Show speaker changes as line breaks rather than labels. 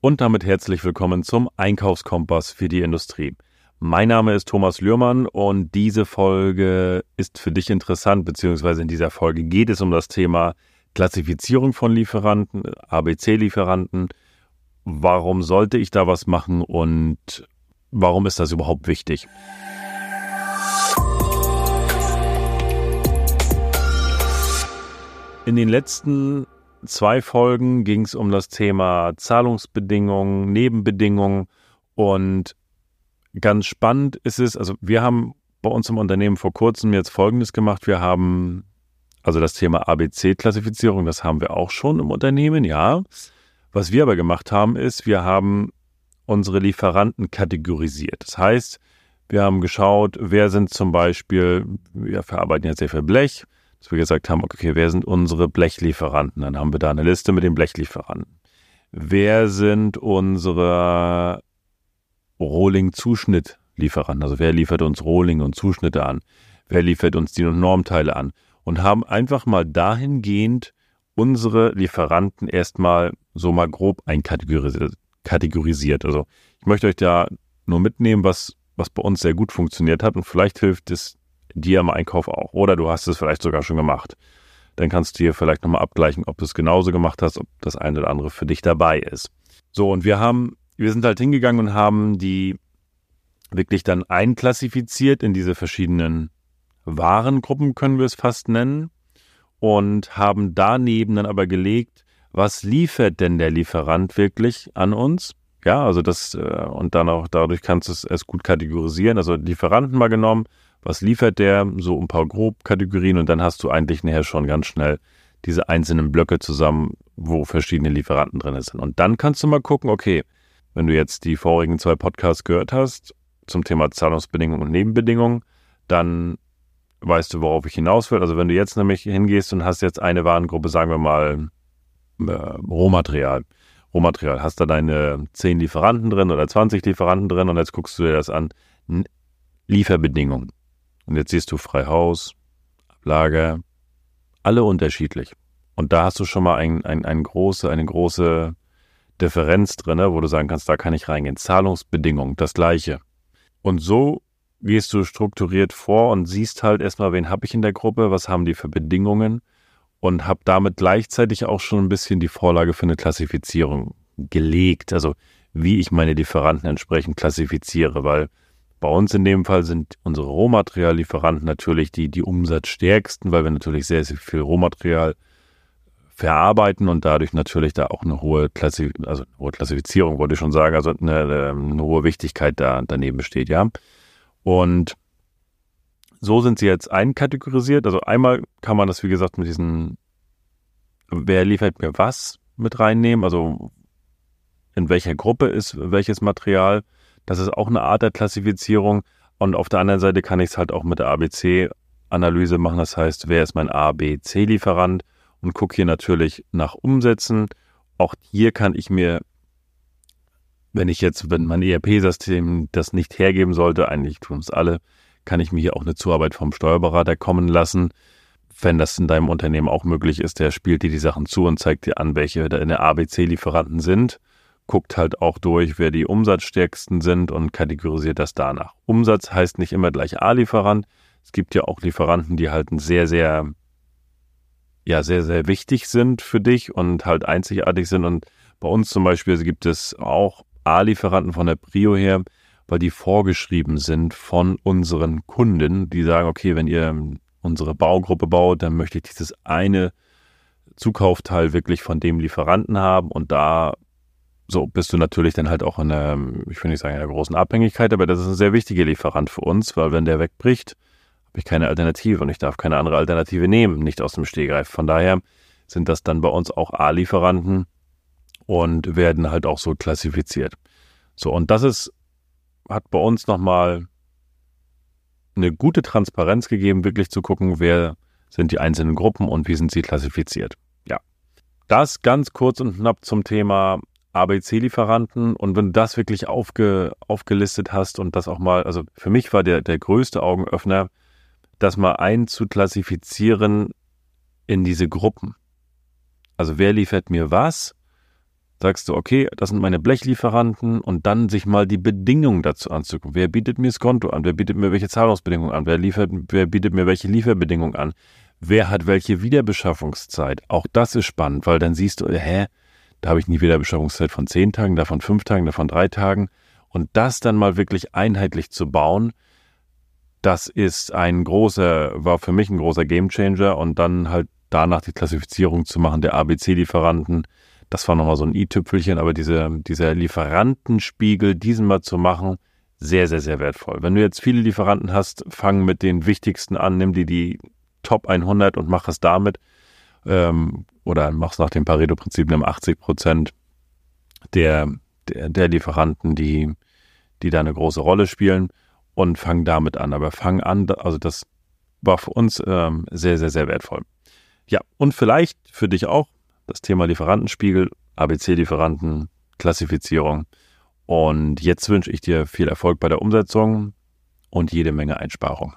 Und damit herzlich willkommen zum Einkaufskompass für die Industrie. Mein Name ist Thomas Lührmann und diese Folge ist für dich interessant, beziehungsweise in dieser Folge geht es um das Thema Klassifizierung von Lieferanten, ABC-Lieferanten. Warum sollte ich da was machen und warum ist das überhaupt wichtig? In den letzten zwei Folgen ging es um das Thema Zahlungsbedingungen, Nebenbedingungen und ganz spannend ist es, also wir haben bei uns im Unternehmen vor kurzem jetzt Folgendes gemacht. Wir haben also das Thema ABC-Klassifizierung, das haben wir auch schon im Unternehmen, ja. Was wir aber gemacht haben, ist, wir haben unsere Lieferanten kategorisiert. Das heißt, wir haben geschaut, wer sind zum Beispiel, wir verarbeiten jetzt sehr viel Blech, dass wir gesagt haben, okay, wer sind unsere Blechlieferanten? Dann haben wir da eine Liste mit den Blechlieferanten. Wer sind unsere Rohling-Zuschnittlieferanten? Also wer liefert uns Rohling und Zuschnitte an? Wer liefert uns die Normteile an? Und haben einfach mal dahingehend unsere Lieferanten erstmal so mal grob einkategorisiert. Also ich möchte euch da nur mitnehmen, was, was bei uns sehr gut funktioniert hat und vielleicht hilft es dir im Einkauf auch. Oder du hast es vielleicht sogar schon gemacht. Dann kannst du dir vielleicht nochmal abgleichen, ob du es genauso gemacht hast, ob das eine oder andere für dich dabei ist. So, und wir haben, wir sind halt hingegangen und haben die wirklich dann einklassifiziert in diese verschiedenen Warengruppen, können wir es fast nennen, und haben daneben dann aber gelegt, was liefert denn der Lieferant wirklich an uns? Ja, also das, äh, und dann auch dadurch kannst du es, es gut kategorisieren. Also Lieferanten mal genommen, was liefert der, so ein paar Grobkategorien und dann hast du eigentlich nachher schon ganz schnell diese einzelnen Blöcke zusammen, wo verschiedene Lieferanten drin sind. Und dann kannst du mal gucken, okay, wenn du jetzt die vorigen zwei Podcasts gehört hast zum Thema Zahlungsbedingungen und Nebenbedingungen, dann weißt du, worauf ich hinaus will. Also wenn du jetzt nämlich hingehst und hast jetzt eine Warengruppe, sagen wir mal äh, Rohmaterial, Rohmaterial, hast da deine 10 Lieferanten drin oder 20 Lieferanten drin und jetzt guckst du dir das an. Lieferbedingungen. Und jetzt siehst du frei Haus, Ablager, alle unterschiedlich. Und da hast du schon mal ein, ein, ein große, eine große Differenz drin, wo du sagen kannst, da kann ich reingehen. Zahlungsbedingungen, das gleiche. Und so gehst du strukturiert vor und siehst halt erstmal, wen habe ich in der Gruppe, was haben die für Bedingungen und habe damit gleichzeitig auch schon ein bisschen die Vorlage für eine Klassifizierung gelegt. Also wie ich meine Lieferanten entsprechend klassifiziere, weil bei uns in dem Fall sind unsere Rohmateriallieferanten natürlich die, die umsatzstärksten, weil wir natürlich sehr, sehr viel Rohmaterial verarbeiten und dadurch natürlich da auch eine hohe, Klassi also eine hohe Klassifizierung, wollte ich schon sagen, also eine, eine hohe Wichtigkeit da daneben besteht, ja. Und so sind sie jetzt einkategorisiert. Also einmal kann man das, wie gesagt, mit diesen, wer liefert mir was mit reinnehmen, also in welcher Gruppe ist welches Material. Das ist auch eine Art der Klassifizierung. Und auf der anderen Seite kann ich es halt auch mit der ABC-Analyse machen. Das heißt, wer ist mein ABC-Lieferant? Und gucke hier natürlich nach Umsätzen. Auch hier kann ich mir, wenn ich jetzt, wenn mein ERP-System das nicht hergeben sollte, eigentlich tun es alle, kann ich mir hier auch eine Zuarbeit vom Steuerberater kommen lassen. Wenn das in deinem Unternehmen auch möglich ist, der spielt dir die Sachen zu und zeigt dir an, welche deine ABC-Lieferanten sind guckt halt auch durch, wer die umsatzstärksten sind und kategorisiert das danach. Umsatz heißt nicht immer gleich A-Lieferant. Es gibt ja auch Lieferanten, die halt sehr, sehr, ja, sehr, sehr wichtig sind für dich und halt einzigartig sind. Und bei uns zum Beispiel gibt es auch A-Lieferanten von der Prio her, weil die vorgeschrieben sind von unseren Kunden, die sagen, okay, wenn ihr unsere Baugruppe baut, dann möchte ich dieses eine Zukaufteil wirklich von dem Lieferanten haben und da so bist du natürlich dann halt auch in einer, ich will nicht sagen, in einer großen Abhängigkeit, aber das ist ein sehr wichtiger Lieferant für uns, weil wenn der wegbricht, habe ich keine Alternative und ich darf keine andere Alternative nehmen, nicht aus dem Stehgreif. Von daher sind das dann bei uns auch A-Lieferanten und werden halt auch so klassifiziert. So, und das ist, hat bei uns nochmal eine gute Transparenz gegeben, wirklich zu gucken, wer sind die einzelnen Gruppen und wie sind sie klassifiziert. Ja. Das ganz kurz und knapp zum Thema ABC-Lieferanten und wenn du das wirklich aufge, aufgelistet hast und das auch mal, also für mich war der, der größte Augenöffner, das mal einzuklassifizieren in diese Gruppen. Also wer liefert mir was sagst du, okay, das sind meine Blechlieferanten und dann sich mal die Bedingungen dazu anzugucken. Wer bietet mir das Konto an? Wer bietet mir welche Zahlungsbedingungen an? Wer, liefert, wer bietet mir welche Lieferbedingungen an? Wer hat welche Wiederbeschaffungszeit? Auch das ist spannend, weil dann siehst du, hä, da habe ich eine Wiederbeschaffungszeit von zehn Tagen, davon fünf Tagen, davon drei Tagen. Und das dann mal wirklich einheitlich zu bauen, das ist ein großer, war für mich ein großer Gamechanger und dann halt danach die Klassifizierung zu machen der ABC-Lieferanten. Das war nochmal so ein i-Tüpfelchen, aber diese, dieser Lieferantenspiegel, diesen mal zu machen, sehr, sehr, sehr wertvoll. Wenn du jetzt viele Lieferanten hast, fang mit den wichtigsten an, nimm die die Top 100 und mach es damit. Ähm, oder mach's nach dem Pareto-Prinzip, nimm 80 Prozent der, der, der Lieferanten, die, die da eine große Rolle spielen und fang damit an. Aber fang an, also das war für uns ähm, sehr, sehr, sehr wertvoll. Ja, und vielleicht für dich auch das Thema Lieferantenspiegel, ABC-Lieferanten, Klassifizierung. Und jetzt wünsche ich dir viel Erfolg bei der Umsetzung und jede Menge Einsparung.